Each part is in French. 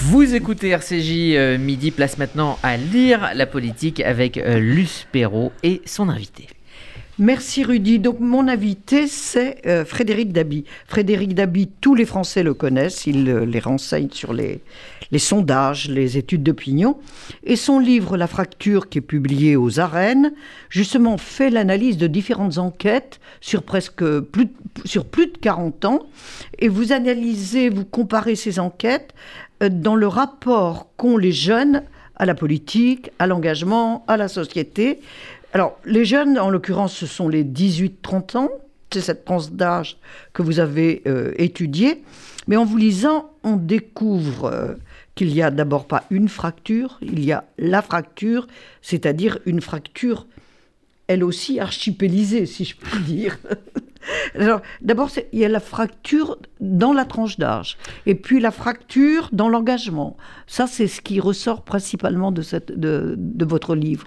Vous écoutez RCJ euh, Midi, place maintenant à lire la politique avec euh, Luce Perrault et son invité. Merci Rudy. Donc mon invité, c'est euh, Frédéric Dabi. Frédéric Dabi, tous les Français le connaissent, il les renseigne sur les, les sondages, les études d'opinion. Et son livre La fracture, qui est publié aux arènes, justement fait l'analyse de différentes enquêtes sur presque plus, sur plus de 40 ans. Et vous analysez, vous comparez ces enquêtes dans le rapport qu'ont les jeunes à la politique, à l'engagement, à la société. Alors, les jeunes, en l'occurrence, ce sont les 18-30 ans. C'est cette tranche d'âge que vous avez euh, étudiée. Mais en vous lisant, on découvre euh, qu'il y a d'abord pas une fracture, il y a la fracture, c'est-à-dire une fracture, elle aussi archipélisée, si je puis dire. Alors, d'abord, il y a la fracture dans la tranche d'âge, et puis la fracture dans l'engagement. Ça, c'est ce qui ressort principalement de, votre livre.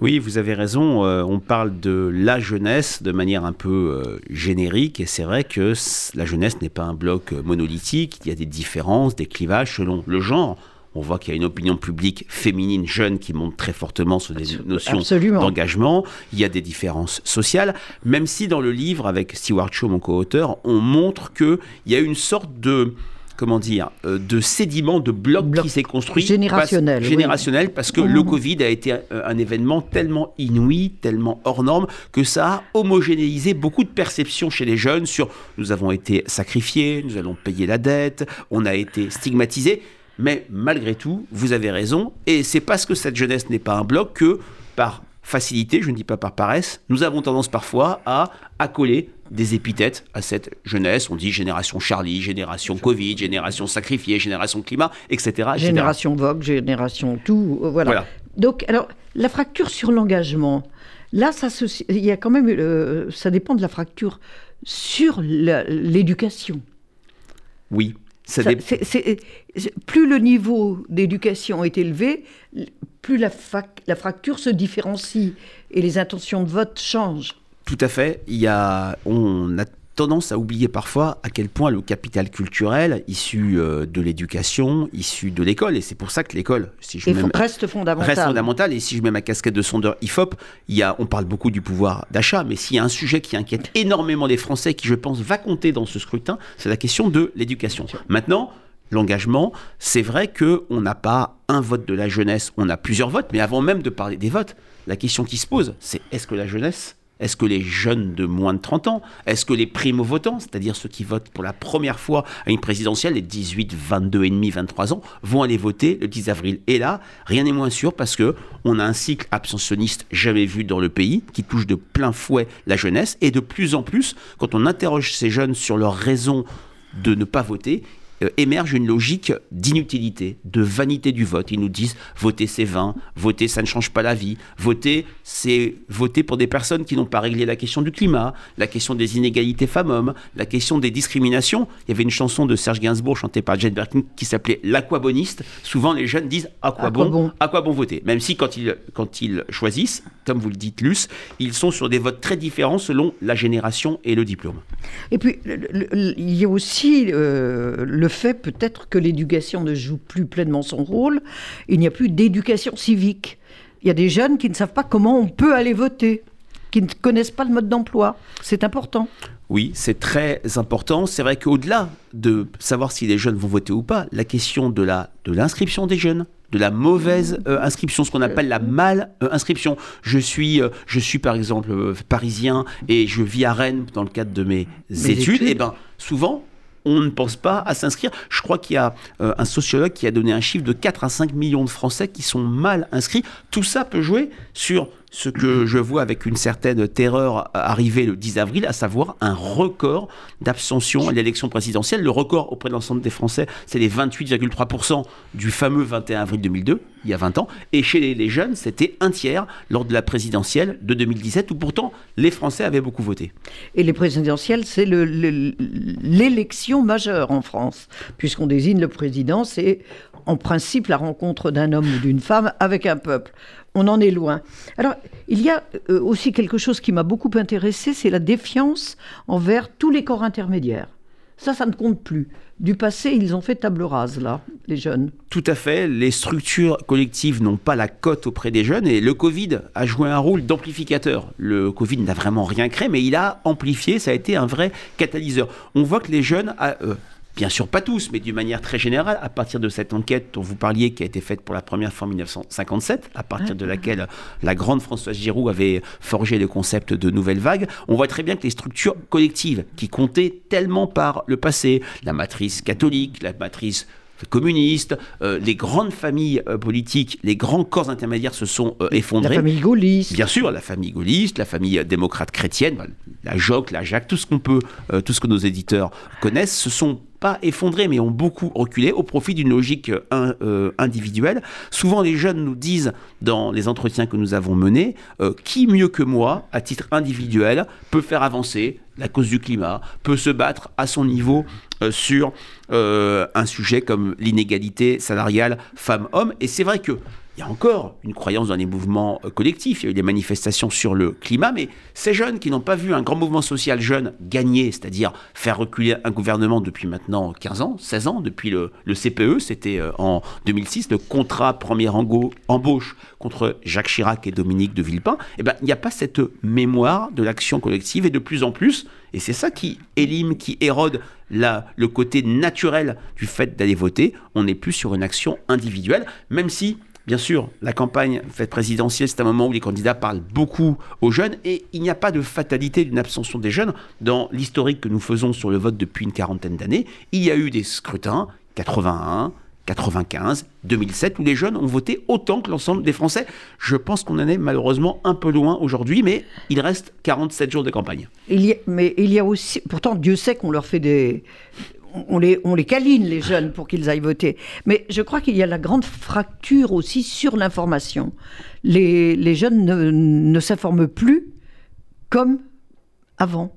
Oui, vous avez raison. euh, on parle de la jeunesse de manière un peu euh, générique, et c'est vrai que la jeunesse n'est pas un bloc euh, monolithique. Il y a des différences, des clivages selon le genre. On voit qu'il y a une opinion publique féminine jeune qui monte très fortement sur des notions d'engagement. Il y a des différences sociales, même si dans le livre, avec Stewart Shaw, mon co-auteur, on montre qu'il y a une sorte de comment dire, euh, de sédiment, de bloc, Bloc qui s'est construit. générationnel, parce- oui. générationnel, parce que Mhm. le Covid a été un, un événement tellement inouï, tellement hors norme, que ça a homogénéisé beaucoup de perceptions chez les jeunes sur nous avons été sacrifiés, nous allons payer la dette, on a été stigmatisés. Mais malgré tout, vous avez raison, et c'est parce que cette jeunesse n'est pas un bloc que, par facilité, je ne dis pas par paresse, nous avons tendance parfois à accoler des épithètes à cette jeunesse. On dit génération Charlie, génération Covid, génération sacrifiée, génération climat, etc. etc. Génération Vogue, génération tout, euh, voilà. Voilà. Donc, alors, la fracture sur l'engagement, là, ça se, il y a quand même, euh, ça dépend de la fracture sur l'éducation. Oui. Ça Ça- dé- plus le niveau d'éducation est élevé, plus la, fac- la fracture se différencie et les intentions de vote changent. Tout à fait. Il y a, on a tendance à oublier parfois à quel point le capital culturel issu euh, de l'éducation, issu de l'école, et c'est pour ça que l'école, si je ma- reste fondamental. reste fondamental. Et si je mets ma casquette de sondeur IFOP, il y a, on parle beaucoup du pouvoir d'achat, mais s'il y a un sujet qui inquiète énormément les Français, qui je pense va compter dans ce scrutin, c'est la question de l'éducation. Maintenant, l'engagement, c'est vrai que on n'a pas un vote de la jeunesse, on a plusieurs votes, mais avant même de parler des votes, la question qui se pose, c'est est-ce que la jeunesse est-ce que les jeunes de moins de 30 ans, est-ce que les primo-votants, c'est-à-dire ceux qui votent pour la première fois à une présidentielle, les 18, 22 et demi, 23 ans, vont aller voter le 10 avril. Et là, rien n'est moins sûr parce que on a un cycle abstentionniste jamais vu dans le pays qui touche de plein fouet la jeunesse. Et de plus en plus, quand on interroge ces jeunes sur leurs raisons de ne pas voter, émerge une logique d'inutilité, de vanité du vote. Ils nous disent voter c'est vain, voter ça ne change pas la vie, voter c'est voter pour des personnes qui n'ont pas réglé la question du climat, la question des inégalités femmes-hommes, la question des discriminations. Il y avait une chanson de Serge Gainsbourg chantée par Jane Birkin qui s'appelait L'aquaboniste. Souvent les jeunes disent à quoi, À bon, bon à quoi bon voter? Même si quand ils, quand ils choisissent, comme vous le dites Luce, ils sont sur des votes très différents selon la génération et le diplôme. Et puis, il y a aussi euh, le fait peut-être que l'éducation ne joue plus pleinement son rôle. Il n'y a plus d'éducation civique. Il y a des jeunes qui ne savent pas comment on peut aller voter, qui ne connaissent pas le mode d'emploi. C'est important. Oui, c'est très important. C'est vrai qu'au-delà de savoir si les jeunes vont voter ou pas, la question de la de l'inscription des jeunes, de la mauvaise euh, inscription, ce qu'on appelle la mal euh, inscription. Je suis, euh, je suis par exemple parisien et je vis à Rennes dans le cadre de mes Mes études. études. Et ben souvent. On ne pense pas à s'inscrire. Je crois qu'il y a euh, un sociologue qui a donné un chiffre de 4 à 5 millions de Français qui sont mal inscrits. Tout ça peut jouer sur ce que je vois avec une certaine terreur arriver le 10 avril, à savoir un record d'abstention à l'élection présidentielle. Le record auprès de l'ensemble des Français, c'est les 28,3% du fameux 21 avril 2002, il y a 20 ans. Et chez les, jeunes, c'était un tiers lors de la présidentielle de 2017, où pourtant les Français avaient beaucoup voté. Et les présidentielles, c'est le- le- l'élection majeure en France, puisqu'on désigne le président, c'est en principe la rencontre d'un homme ou d'une femme avec un peuple. On en est loin. Alors, il y a euh, aussi quelque chose qui m'a beaucoup intéressé, c'est la défiance envers tous les corps intermédiaires. Ça, ça ne compte plus. Du passé, ils ont fait table rase, là, les jeunes. Tout à fait. Les structures collectives n'ont pas la cote auprès des jeunes et le Covid a joué un rôle d'amplificateur. Le Covid n'a vraiment rien créé, mais il a amplifié, ça a été un vrai catalyseur. On voit que les jeunes, euh, bien sûr pas tous, mais d'une manière très générale, à partir de cette enquête dont vous parliez, qui a été faite pour la première fois en 1957, à partir de laquelle la grande Françoise Giroud avait forgé le concept de nouvelle vague, on voit très bien que les structures collectives, qui comptaient tellement par le passé, la matrice catholique, la matrice communistes, euh, les grandes familles euh, politiques, les grands corps intermédiaires se sont euh, effondrés. La famille gaulliste. Bien sûr, la famille gaulliste, la famille démocrate chrétienne, la JOC, la JAC, tout ce qu'on peut, tout ce que nos éditeurs connaissent, se sont pas effondrés, mais ont beaucoup reculé au profit d'une logique individuelle. Souvent, les jeunes nous disent, dans les entretiens que nous avons menés, qui mieux que moi, à titre individuel, peut faire avancer la cause du climat, peut se battre à son niveau euh, sur euh, un sujet comme l'inégalité salariale femmes-hommes. Et c'est vrai que il y a encore une croyance dans les mouvements euh, collectifs. Il y a eu des manifestations sur le climat, mais ces jeunes qui n'ont pas vu un grand mouvement social jeune gagner, c'est-à-dire faire reculer un gouvernement depuis maintenant 15 ans, 16 ans, depuis le, CPE, c'était en 2006, le contrat première embauche contre Jacques Chirac et Dominique de Villepin, eh ben, il n'y a pas cette mémoire de l'action collective et de plus en plus, et c'est ça qui élime, qui érode la, le côté naturel du fait d'aller voter. On n'est plus sur une action individuelle, même si, bien sûr, la campagne faite présidentielle, c'est un moment où les candidats parlent beaucoup aux jeunes et il n'y a pas de fatalité d'une abstention des jeunes. Dans l'historique que nous faisons sur le vote depuis une quarantaine d'années, il y a eu des scrutins, 81, 95, 2007, où les jeunes ont voté autant que l'ensemble des Français. Je pense qu'on en est malheureusement un peu loin aujourd'hui, mais il reste 47 jours de campagne. Mais il y a aussi, pourtant Dieu sait qu'on leur fait des... On les, on les câline, les jeunes, pour qu'ils aillent voter. Mais je crois qu'il y a la grande fracture aussi sur l'information. Les, les, jeunes ne, ne s'informent plus comme avant.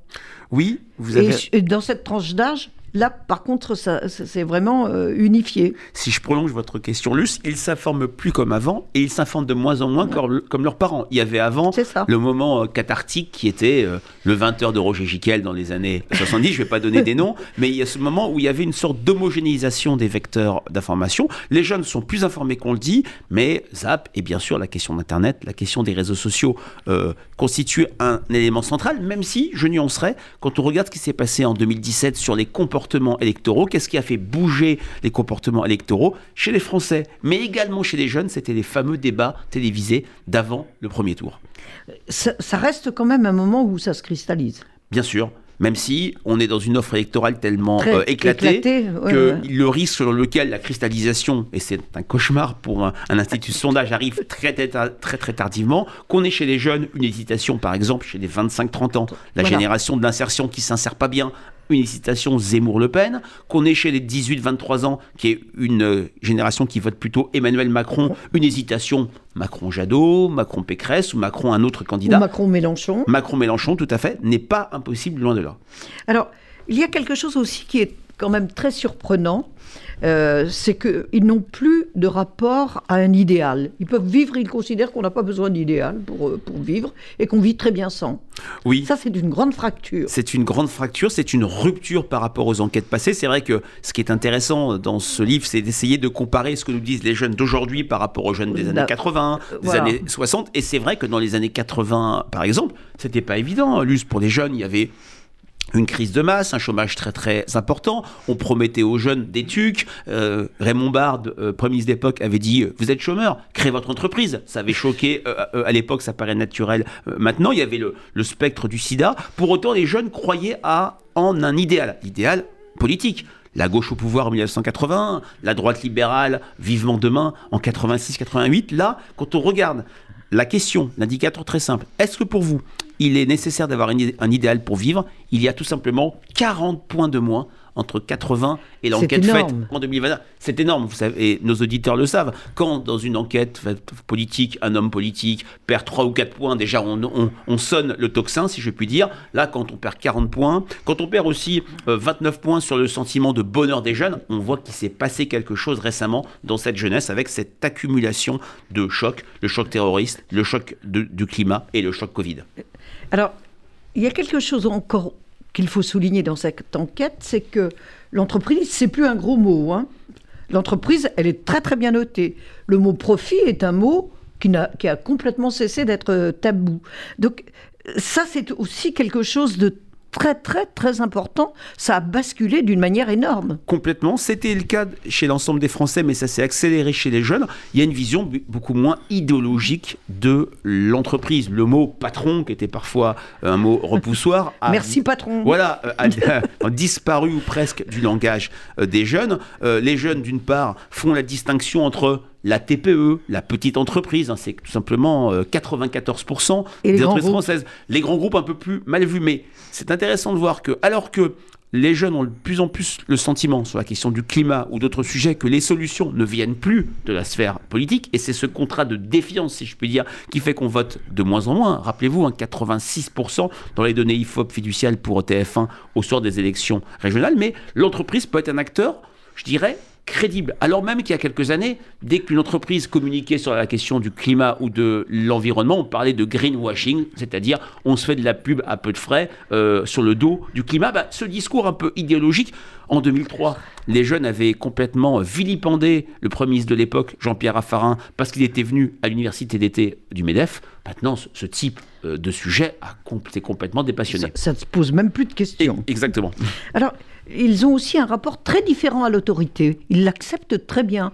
Oui, vous avez... Et dans cette tranche d'âge, Là, par contre, c'est vraiment euh, unifié. Si je prolonge votre question, Luce, ils s'informent plus comme avant et ils s'informent de moins en moins comme, leurs parents. Il y avait avant le moment euh, cathartique qui était euh, le 20h de Roger Giquel dans les années 70, je ne vais pas donner des noms, mais il y a ce moment où il y avait une sorte d'homogénéisation des vecteurs d'information. Les jeunes sont plus informés qu'on le dit, mais Zap et bien sûr la question d'Internet, la question des réseaux sociaux constitue un élément central, même si je nuancerais quand on regarde ce qui s'est passé en 2017 sur les comportements électoraux, qu'est-ce qui a fait bouger les comportements électoraux chez les Français, mais également chez les jeunes, c'était les fameux débats télévisés d'avant le premier tour. Ça, reste quand même un moment où ça se cristallise. Bien sûr, même si on est dans une offre électorale tellement euh, éclatée, que le risque sur lequel la cristallisation, et c'est un cauchemar pour un, institut de sondage, arrive très très, très, très tardivement, qu'on ait chez les jeunes une hésitation, par exemple, chez les 25-30 ans, la génération de l'insertion qui s'insère pas bien, une hésitation Zemmour-Le Pen, qu'on ait chez les 18-23 ans, qui est une euh, génération qui vote plutôt Emmanuel Macron, une hésitation Macron-Jadot, Macron-Pécresse ou Macron un autre candidat. Macron-Mélenchon. Macron-Mélenchon, tout à fait, n'est pas impossible loin de là. Alors, il y a quelque chose aussi qui est quand même très surprenant, euh, c'est qu'ils n'ont plus de rapport à un idéal. Ils peuvent vivre, ils considèrent qu'on n'a pas besoin d'idéal pour, euh, pour vivre et qu'on vit très bien sans. Oui. Ça, c'est une grande fracture. C'est une grande fracture, c'est une rupture par rapport aux enquêtes passées. C'est vrai que ce qui est intéressant dans ce livre, c'est d'essayer de comparer ce que nous disent les jeunes d'aujourd'hui par rapport aux jeunes des années 80, des années 60. Et c'est vrai que dans les années 80, par exemple, c'était pas évident. Luce, pour les jeunes, il y avait une crise de masse, un chômage très très important. On promettait aux jeunes des tucs. Euh, Raymond Bard, euh, premier ministre d'époque, avait dit Vous êtes chômeur, créez votre entreprise. Ça avait choqué euh, à l'époque, ça paraît naturel. maintenant, il y avait le, spectre du sida. Pour autant, les jeunes croyaient en un idéal, idéal politique. La gauche au pouvoir en 1980, la droite libérale vivement demain en 86-88. Là, quand on regarde la question, l'indicateur très simple, est-ce que pour vous, il est nécessaire d'avoir un idéal pour vivre? Il y a tout simplement 40 points de moins entre 80 et l'enquête faite en 2020. C'est énorme, vous savez, et nos auditeurs le savent. Quand dans une enquête politique, un homme politique perd 3 ou 4 points, déjà on, sonne le tocsin, si je puis dire. Là, quand on perd 40 points, quand on perd aussi 29 euh, points sur le sentiment de bonheur des jeunes, on voit qu'il s'est passé quelque chose récemment dans cette jeunesse avec cette accumulation de chocs, le choc terroriste, le choc du climat et le choc Covid. Alors, il y a quelque chose encore qu'il faut souligner dans cette enquête, c'est que l'entreprise, c'est plus un gros mot. Hein. L'entreprise, elle est très très bien notée. Le mot profit est un mot qui, a, complètement cessé d'être euh, tabou. Donc ça, c'est aussi quelque chose de très très très important. Ça a basculé d'une manière énorme. Complètement. C'était le cas chez l'ensemble des Français, mais ça s'est accéléré chez les jeunes. Il y a une vision beaucoup moins idéologique de l'entreprise. Le mot patron, qui était parfois un mot repoussoir, a, merci patron. Voilà, a, disparu ou presque du langage euh, des jeunes. Euh, les jeunes, d'une part, font la distinction entre la TPE, la petite entreprise, hein, c'est tout simplement 94% euh, des entreprises françaises. Les grands groupes un peu plus mal vus, mais c'est intéressant de voir que alors que les jeunes ont de plus en plus le sentiment sur la question du climat ou d'autres sujets que les solutions ne viennent plus de la sphère politique, et c'est ce contrat de défiance, si je puis dire, qui fait qu'on vote de moins en moins. Rappelez-vous, 86% dans les données IFOP fiduciales pour TF1 au soir des élections régionales, mais l'entreprise peut être un acteur, je dirais, crédible. Alors même qu'il y a quelques années, dès qu'une entreprise communiquait sur la question du climat ou de l'environnement, on parlait de greenwashing, c'est-à-dire on se fait de la pub à peu de frais euh, sur le dos du climat. Bah, ce discours un peu idéologique, en 2003, les jeunes avaient complètement vilipendé le premier ministre de l'époque, Jean-Pierre Raffarin, parce qu'il était venu à l'université d'été du MEDEF. Maintenant, ce, type euh, de sujet a été complètement dépassionné. Ça ne se pose même plus de questions. exactement. Alors, ils ont aussi un rapport très différent à l'autorité. Ils l'acceptent très bien.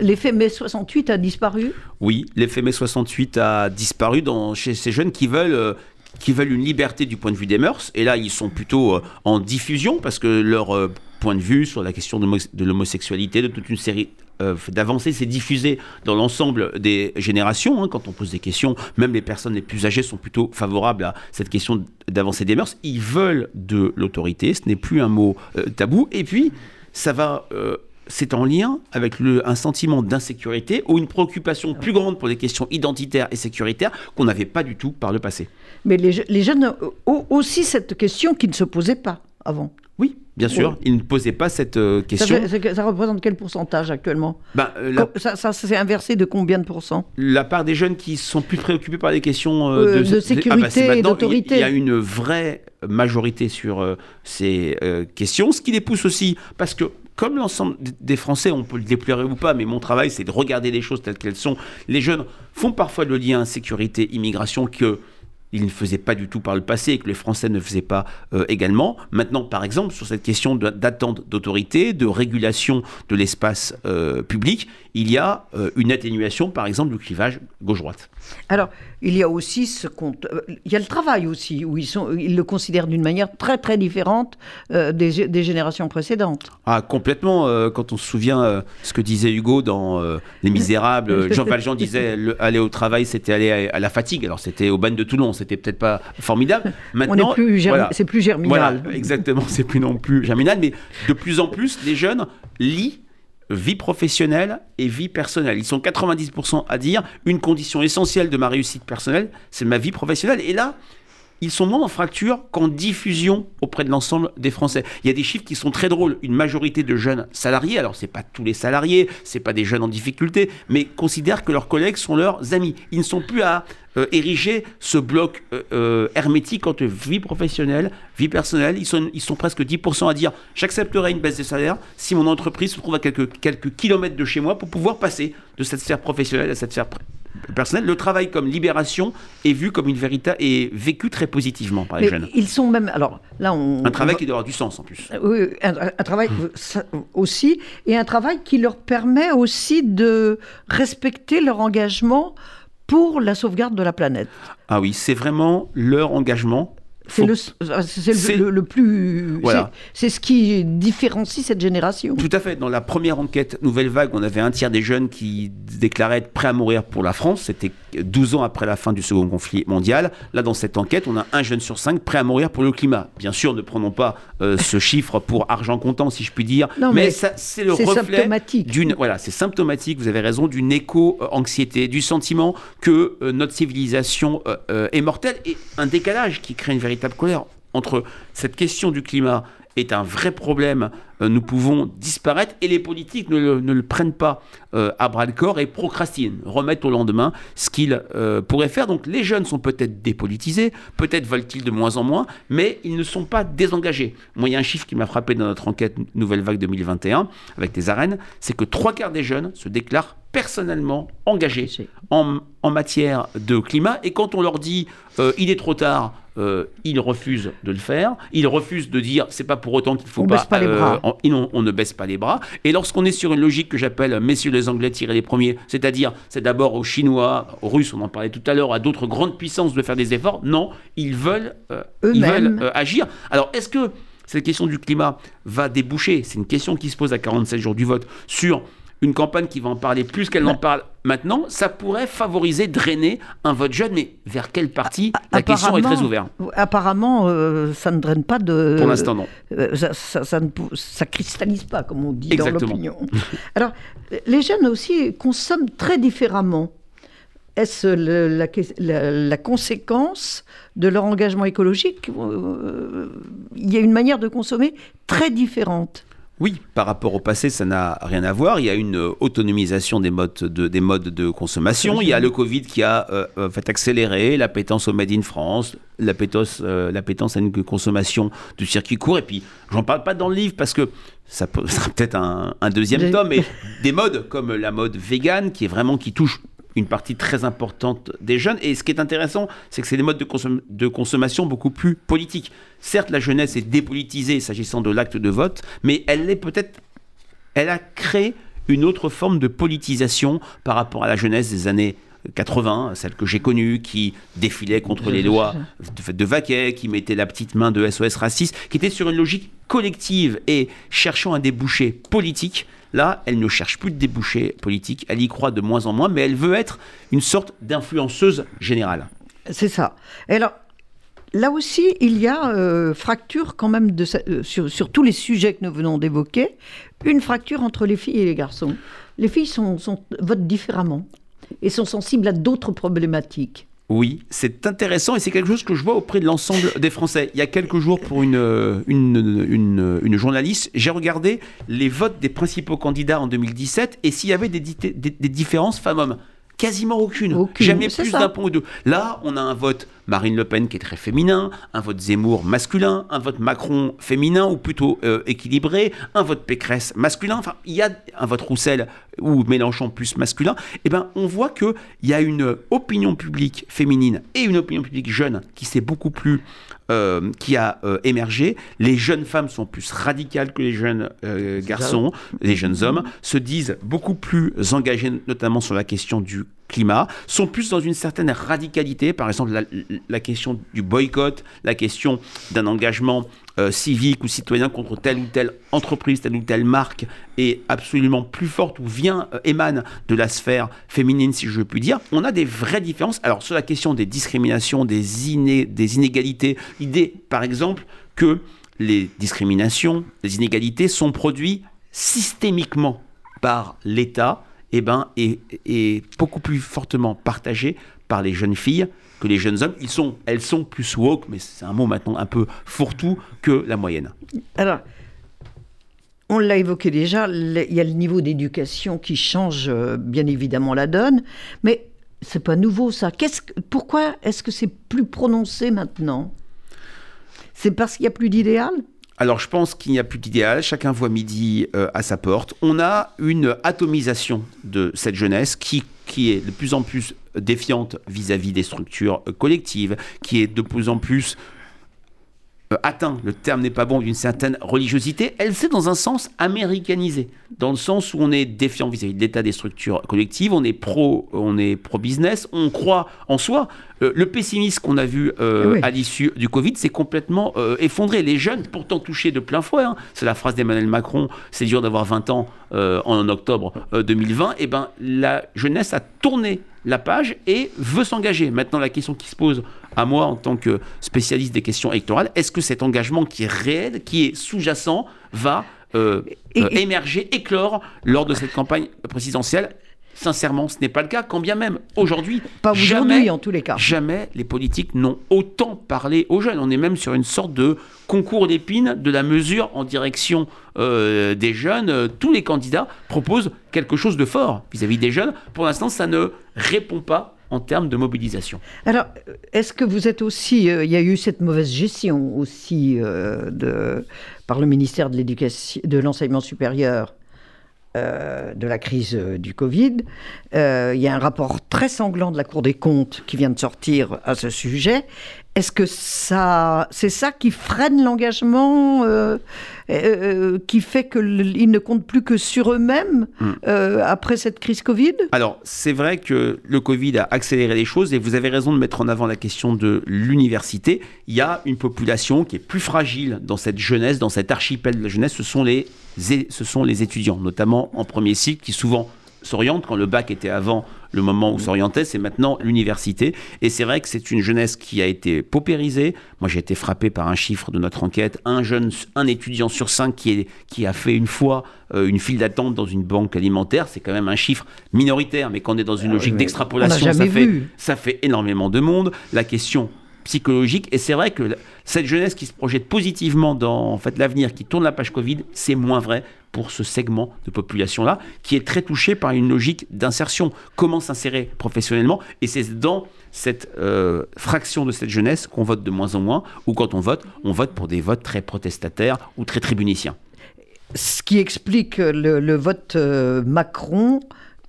L'effet mai 68 a disparu? Oui, l'effet mai 68 a disparu dans, chez ces jeunes qui veulent, euh, qui veulent une liberté du point de vue des mœurs. Et là, ils sont plutôt euh, en diffusion parce que leur euh, point de vue sur la question de l'homosexualité, de toute une série euh, d'avancer, c'est diffusé dans l'ensemble des générations. Hein, quand on pose des questions, même les personnes les plus âgées sont plutôt favorables à cette question d'avancer des mœurs. Ils veulent de l'autorité, ce n'est plus un mot tabou. Et puis, ça va. C'est en lien avec le, un sentiment d'insécurité ou une préoccupation plus grande pour les questions identitaires et sécuritaires qu'on n'avait pas du tout par le passé. Mais les, les jeunes ont aussi cette question qui ne se posait pas avant. Oui, bien sûr. Il ne posait pas cette euh, question. Ça, représente quel pourcentage actuellement? Ben, euh, Ça, s'est inversé de combien de pourcents? La part des jeunes qui sont plus préoccupés par les questions euh, de, sécurité ah, bah, et d'autorité. Il y a une vraie majorité sur ces questions, ce qui les pousse aussi, parce que comme l'ensemble des Français, on peut le déplorer ou pas, mais mon travail, c'est de regarder les choses telles qu'elles sont. Les jeunes font parfois le lien sécurité-immigration que il ne faisait pas du tout par le passé et que les Français ne faisaient pas euh, également. Maintenant, par exemple, sur cette question d'attente d'autorité, de régulation de l'espace euh, public, il y a euh, une atténuation, par exemple, du clivage gauche-droite. Alors, il y a aussi ce compte. il y a le travail aussi, où ils, sont, ils le considèrent d'une manière très très différente des, des, générations précédentes. Ah, complètement. quand on se souvient ce que disait Hugo dans Les Misérables, Jean Valjean disait aller au travail, c'était aller à, à, la fatigue. Alors, c'était au bagne de Toulon, c'était peut-être pas formidable. Maintenant, c'est plus germinal. exactement, c'est plus non plus germinal, mais de plus en plus, les jeunes lient vie professionnelle et vie personnelle. Ils sont 90% à dire une condition essentielle de ma réussite personnelle, c'est ma vie professionnelle. Et là, ils sont moins en fracture qu'en diffusion auprès de l'ensemble des Français. Il y a des chiffres qui sont très drôles. Une majorité de jeunes salariés, alors c'est pas tous les salariés, c'est pas des jeunes en difficulté, mais considèrent que leurs collègues sont leurs amis. Ils ne sont plus à euh, ériger ce bloc euh, euh, hermétique entre vie professionnelle, vie personnelle. Ils sont, presque 10% à dire j'accepterai une baisse des salaires si mon entreprise se trouve à quelques, quelques kilomètres de chez moi pour pouvoir passer de cette sphère professionnelle à cette sphère personnelle. Le travail comme libération est vu comme une véritable et vécu très positivement par les jeunes. Ils sont même alors là on un travail qui doit avoir du sens en plus. Oui, un, travail aussi et un travail qui leur permet aussi de respecter leur engagement pour la sauvegarde de la planète. Ah oui, c'est vraiment leur engagement c'est le, le, plus. Voilà. C'est ce qui différencie cette génération. Tout à fait. Dans la première enquête Nouvelle Vague, on avait un tiers des jeunes qui déclaraient être prêts à mourir pour la France. C'était 12 ans après la fin du second conflit mondial. Là, dans cette enquête, on a un jeune sur cinq prêt à mourir pour le climat. Bien sûr, ne prenons pas euh, ce chiffre pour argent comptant, si je puis dire. Non, mais, c'est le reflet d'une. Voilà, c'est symptomatique. Vous avez raison d'une éco-anxiété, du sentiment que euh, notre civilisation euh, est mortelle et un décalage qui crée une véritable colère entre cette question du climat est un vrai problème, nous pouvons disparaître et les politiques ne le, ne le prennent pas euh, à bras le corps et procrastinent, remettent au lendemain ce qu'ils euh, pourraient faire. Donc les jeunes sont peut-être dépolitisés, peut-être veulent-ils de moins en moins, mais ils ne sont pas désengagés. Moi, il y a un chiffre qui m'a frappé dans notre enquête Nouvelle Vague 2021 avec les arènes, c'est que trois quarts des jeunes se déclarent personnellement engagés en, en matière de climat et quand on leur dit euh, il est trop tard, euh, ils refusent de le faire. Ils refusent de dire c'est pas pour autant qu'il faut On pas les bras. On, on- on ne baisse pas les bras. Et lorsqu'on est sur une logique que j'appelle messieurs les Anglais tirez les premiers, c'est-à-dire c'est d'abord aux Chinois, aux Russes, on en parlait tout à l'heure, à d'autres grandes puissances de faire des efforts. Non, ils veulent, euh, ils veulent euh, agir. Alors est-ce que cette question du climat va déboucher? C'est une question qui se pose à 47 jours du vote sur une campagne qui va en parler plus qu'elle n'en parle maintenant, ça pourrait favoriser, drainer un vote jeune, mais vers quel parti La question est très ouverte. Apparemment, euh, ça ne draine pas de. Pour l'instant, non. Euh, ça, ça, ça ne ça cristallise pas, comme on dit Exactement. dans l'opinion. Alors, les jeunes aussi consomment très différemment. Est-ce la conséquence de leur engagement écologique? Euh, Il y a une manière de consommer très différente. Oui, par rapport au passé, ça n'a rien à voir. Il y a une euh, autonomisation des modes de, des modes de consommation. Il y a le Covid qui a euh, euh, fait accélérer l'appétence au Made in France, l'appétence, euh, à une consommation du circuit court. Et puis, j'en parle pas dans le livre parce que ça peut- sera peut-être un, un deuxième tome. Mais des modes comme la mode vegan qui est vraiment qui touche une partie très importante des jeunes. Et ce qui est intéressant, c'est que c'est des modes de, consom- de consommation beaucoup plus politiques. Certes, la jeunesse est dépolitisée s'agissant de l'acte de vote, mais elle est peut-être elle a créé une autre forme de politisation par rapport à la jeunesse des années 80, celle que j'ai connue, qui défilait contre les lois de, de Vaquet, qui mettait la petite main de SOS raciste, qui était sur une logique collective et cherchant un débouché politique. Là, elle ne cherche plus de débouché politique, elle y croit de moins en moins, mais elle veut être une sorte d'influenceuse générale. C'est ça. Et alors, là aussi, il y a euh, fracture quand même euh, sur, tous les sujets que nous venons d'évoquer, une fracture entre les filles et les garçons. Les filles votent différemment et sont sensibles à d'autres problématiques. Oui, c'est intéressant et c'est quelque chose que je vois auprès de l'ensemble des Français. Il y a quelques jours, pour une, une, une, une journaliste, j'ai regardé les votes des principaux candidats en 2017 et s'il y avait des, di- des- des différences femmes-hommes. Quasiment aucune. Aucune, Jamais plus d'un point ou deux. Là, on a un vote Marine Le Pen qui est très féminin, un vote Zemmour masculin, un vote Macron féminin ou plutôt euh, équilibré, un vote Pécresse masculin. Enfin, il y a un vote Roussel ou Mélenchon plus masculin. Eh ben, on voit que il y a une opinion publique féminine et une opinion publique jeune qui s'est beaucoup plus euh, qui a euh, émergé. Les jeunes femmes sont plus radicales que les jeunes euh, garçons, les jeunes hommes, se disent beaucoup plus engagés, notamment sur la question du climat, sont plus dans une certaine radicalité, par exemple la, la question du boycott, la question d'un engagement euh, civique ou citoyen contre telle ou telle entreprise, telle ou telle marque est absolument plus forte ou vient, euh, émane de la sphère féminine, si je puis dire. On a des vraies différences. Alors, sur la question des discriminations, des, iné- des inégalités, l'idée, par exemple, que les discriminations, les inégalités sont produites systémiquement par l'État, eh ben, est beaucoup plus fortement partagée par les jeunes filles que les jeunes hommes. Ils sont, elles sont plus woke, mais c'est un mot maintenant un peu fourre-tout que la moyenne. Alors, on l'a évoqué déjà, il y a le niveau d'éducation qui change euh, bien évidemment la donne, mais c'est pas nouveau ça. Qu'est-ce que- pourquoi est-ce que c'est plus prononcé maintenant? C'est parce qu'il n'y a plus d'idéal? Alors je pense qu'il n'y a plus d'idéal, chacun voit midi euh, à sa porte. On a une atomisation de cette jeunesse qui, qui est de plus en plus défiante vis-à-vis des structures collectives, qui est de plus en plus atteint, le terme n'est pas bon, d'une certaine religiosité, elle s'est dans un sens américanisée, dans le sens où on est défiant vis-à-vis de l'état des structures collectives, on est pro, on est pro business, on croit en soi. Euh, le pessimisme qu'on a vu euh, Oui. à l'issue du Covid s'est complètement euh, effondré. Les jeunes, pourtant touchés de plein fouet, hein, c'est la phrase d'Emmanuel Macron, c'est dur d'avoir 20 ans euh, en octobre euh, 2020, et ben la jeunesse a tourné la page et veut s'engager. Maintenant, la question qui se pose à moi en tant que spécialiste des questions électorales, est-ce que cet engagement qui est réel, qui est sous-jacent, va euh, Et- euh, et- émerger, éclore lors de cette campagne présidentielle? Sincèrement, ce n'est pas le cas, quand bien même aujourd'hui, jamais, en tous les cas. jamais les politiques n'ont autant parlé aux jeunes. On est même sur une sorte de concours d'épines de la mesure en direction euh, des jeunes. Tous les candidats proposent quelque chose de fort vis-à-vis des jeunes. Pour l'instant, ça ne répond pas en termes de mobilisation. Alors, est-ce que vous êtes aussi, euh, il y a eu cette mauvaise gestion aussi euh, par le ministère de l'enseignement supérieur euh, de la crise du Covid. Il y a un rapport très sanglant de la Cour des comptes qui vient de sortir à ce sujet. Est-ce que ça, c'est ça qui freine l'engagement, euh, euh, qui fait qu'ils ne comptent plus que sur eux-mêmes Mm. euh, après cette crise Covid? Alors, c'est vrai que le Covid a accéléré les choses et vous avez raison de mettre en avant la question de l'université. Il y a une population qui est plus fragile dans cette jeunesse, dans cet archipel de la jeunesse. Ce sont les, ce sont les étudiants, notamment en premier cycle, qui souvent s'orientent. Quand le bac était avant le moment où s'orientait, c'est maintenant l'université. Et c'est vrai que c'est une jeunesse qui a été paupérisée. Moi, j'ai été frappé par un chiffre de notre enquête. Un jeune, un étudiant sur cinq qui, est, qui a fait une fois euh, une file d'attente dans une banque alimentaire, c'est quand même un chiffre minoritaire. Mais quand on est dans une Ah logique d'extrapolation, ça fait, vu. ça fait énormément de monde. La question psychologique, et c'est vrai que cette jeunesse qui se projette positivement dans en fait, l'avenir, qui tourne la page Covid, c'est moins vrai pour ce segment de population-là, qui est très touché par une logique d'insertion. Comment s'insérer professionnellement Et c'est dans cette euh, fraction de cette jeunesse qu'on vote de moins en moins, ou quand on vote, on vote pour des votes très protestataires ou très tribuniciens. ce qui explique le, le vote euh, Macron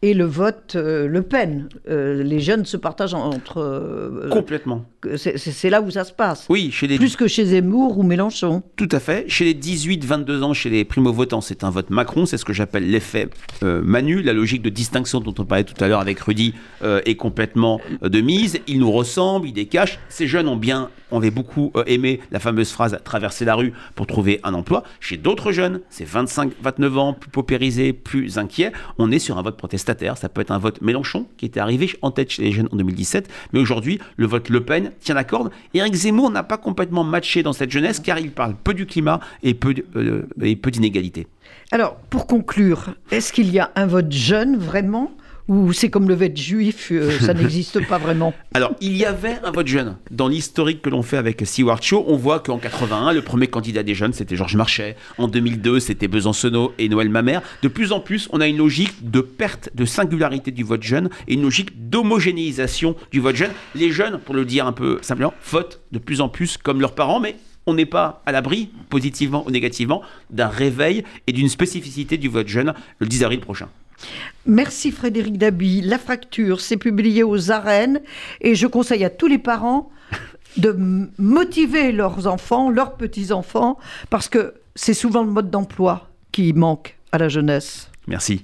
et le vote euh, Le Pen. Euh, les jeunes se partagent entre. euh, Complètement. c'est- là où ça se passe. Oui, chez les Plus que chez Zemmour ou Mélenchon. Tout à fait. Chez les 18-22 ans, chez les primo-votants, c'est un vote Macron. C'est ce que j'appelle l'effet euh, Manu. La logique de distinction dont on parlait tout à l'heure avec Rudy est complètement de mise. Il nous ressemble, il décache. Ces jeunes ont bien, on avait beaucoup aimé la fameuse phrase traverser la rue pour trouver un emploi. Chez d'autres jeunes, c'est 25-29 ans, plus paupérisés, plus inquiets. On est sur un vote Ça peut être un vote Mélenchon qui était arrivé en tête chez les jeunes en 2017. Mais aujourd'hui, le vote Le Pen tient la corde. Éric Zemmour n'a pas complètement matché dans cette jeunesse car il parle peu du climat et peu, euh, et peu d'inégalités. Alors, pour conclure, est-ce qu'il y a un vote jeune vraiment? Ou c'est comme le vote juif, euh, ça n'existe pas vraiment Alors, il y avait un vote jeune. Dans l'historique que l'on fait avec Seward Show, on voit qu'en 81, le premier candidat des jeunes, c'était Georges Marchais. En 2002, c'était Besancenot et Noël Mamère. De plus en plus, on a une logique de perte de singularité du vote jeune et une logique d'homogénéisation du vote jeune. Les jeunes, pour le dire un peu simplement, votent de plus en plus comme leurs parents, mais on n'est pas à l'abri, positivement ou négativement, d'un réveil et d'une spécificité du vote jeune le 10 avril prochain. Merci Frédéric Dabi. La fracture, c'est publié aux arènes et je conseille à tous les parents de motiver leurs enfants, leurs petits-enfants, parce que c'est souvent le mode d'emploi qui manque à la jeunesse. Merci.